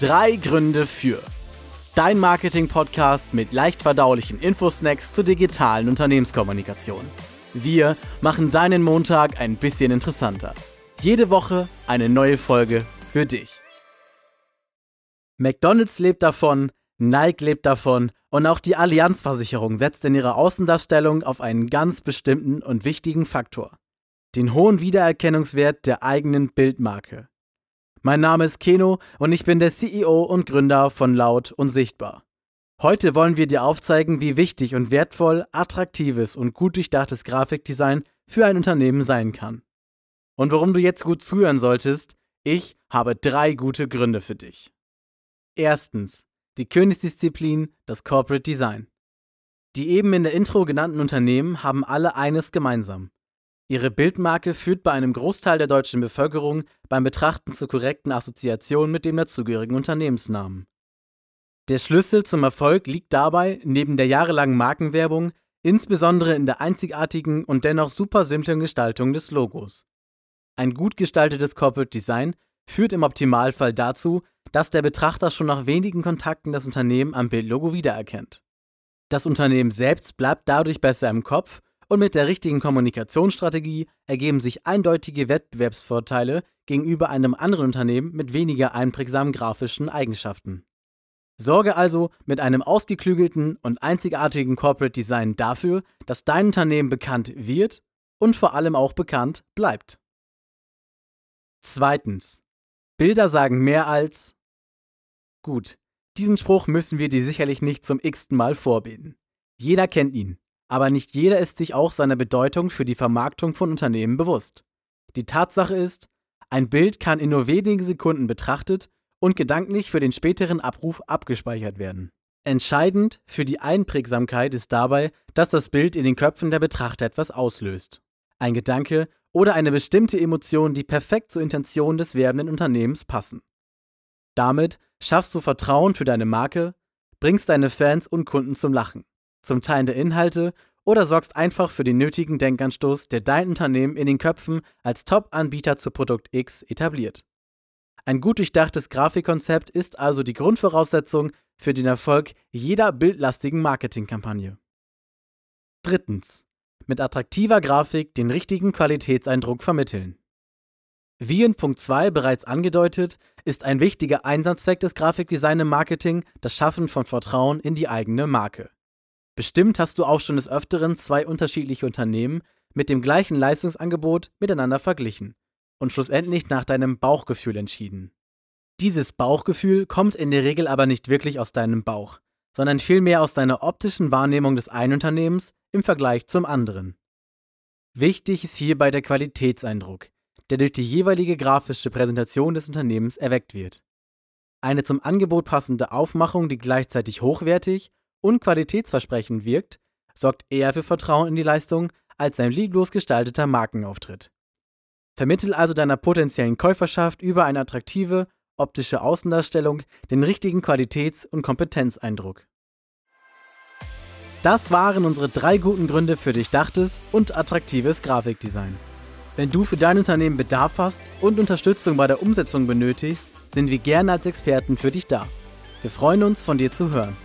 Drei Gründe für. Dein Marketing-Podcast mit leicht verdaulichen Infosnacks zur digitalen Unternehmenskommunikation. Wir machen deinen Montag ein bisschen interessanter. Jede Woche eine neue Folge für dich. McDonald's lebt davon, Nike lebt davon und auch die Allianzversicherung setzt in ihrer Außendarstellung auf einen ganz bestimmten und wichtigen Faktor. Den hohen Wiedererkennungswert der eigenen Bildmarke. Mein Name ist Keno und ich bin der CEO und Gründer von Laut und Sichtbar. Heute wollen wir dir aufzeigen, wie wichtig und wertvoll attraktives und gut durchdachtes Grafikdesign für ein Unternehmen sein kann. Und warum du jetzt gut zuhören solltest, ich habe drei gute Gründe für dich. Erstens, die Königsdisziplin, das Corporate Design. Die eben in der Intro genannten Unternehmen haben alle eines gemeinsam. Ihre Bildmarke führt bei einem Großteil der deutschen Bevölkerung beim Betrachten zur korrekten Assoziation mit dem dazugehörigen Unternehmensnamen. Der Schlüssel zum Erfolg liegt dabei, neben der jahrelangen Markenwerbung, insbesondere in der einzigartigen und dennoch super simplen Gestaltung des Logos. Ein gut gestaltetes Corporate Design führt im Optimalfall dazu, dass der Betrachter schon nach wenigen Kontakten das Unternehmen am Bildlogo wiedererkennt. Das Unternehmen selbst bleibt dadurch besser im Kopf und mit der richtigen Kommunikationsstrategie ergeben sich eindeutige Wettbewerbsvorteile gegenüber einem anderen Unternehmen mit weniger einprägsamen grafischen Eigenschaften. Sorge also mit einem ausgeklügelten und einzigartigen Corporate Design dafür, dass dein Unternehmen bekannt wird und vor allem auch bekannt bleibt. Zweitens. Bilder sagen mehr als Gut, diesen Spruch müssen wir dir sicherlich nicht zum x-ten Mal vorbeten. Jeder kennt ihn. Aber nicht jeder ist sich auch seiner Bedeutung für die Vermarktung von Unternehmen bewusst. Die Tatsache ist, ein Bild kann in nur wenigen Sekunden betrachtet und gedanklich für den späteren Abruf abgespeichert werden. Entscheidend für die Einprägsamkeit ist dabei, dass das Bild in den Köpfen der Betrachter etwas auslöst. Ein Gedanke oder eine bestimmte Emotion, die perfekt zur Intention des werbenden Unternehmens passen. Damit schaffst du Vertrauen für deine Marke, bringst deine Fans und Kunden zum Lachen zum Teilen der Inhalte oder sorgst einfach für den nötigen Denkanstoß, der dein Unternehmen in den Köpfen als Top-Anbieter zu Produkt X etabliert. Ein gut durchdachtes Grafikkonzept ist also die Grundvoraussetzung für den Erfolg jeder bildlastigen Marketingkampagne. Drittens. Mit attraktiver Grafik den richtigen Qualitätseindruck vermitteln. Wie in Punkt 2 bereits angedeutet, ist ein wichtiger Einsatzzweck des Grafikdesign im Marketing das Schaffen von Vertrauen in die eigene Marke. Bestimmt hast du auch schon des Öfteren zwei unterschiedliche Unternehmen mit dem gleichen Leistungsangebot miteinander verglichen und schlussendlich nach deinem Bauchgefühl entschieden. Dieses Bauchgefühl kommt in der Regel aber nicht wirklich aus deinem Bauch, sondern vielmehr aus deiner optischen Wahrnehmung des einen Unternehmens im Vergleich zum anderen. Wichtig ist hierbei der Qualitätseindruck, der durch die jeweilige grafische Präsentation des Unternehmens erweckt wird. Eine zum Angebot passende Aufmachung, die gleichzeitig hochwertig und qualitätsversprechend wirkt, sorgt eher für Vertrauen in die Leistung als ein lieblos gestalteter Markenauftritt. Vermittel also deiner potenziellen Käuferschaft über eine attraktive, optische Außendarstellung den richtigen Qualitäts- und Kompetenzeindruck. Das waren unsere drei guten Gründe für durchdachtes und attraktives Grafikdesign. Wenn du für dein Unternehmen Bedarf hast und Unterstützung bei der Umsetzung benötigst, sind wir gerne als Experten für dich da. Wir freuen uns, von dir zu hören.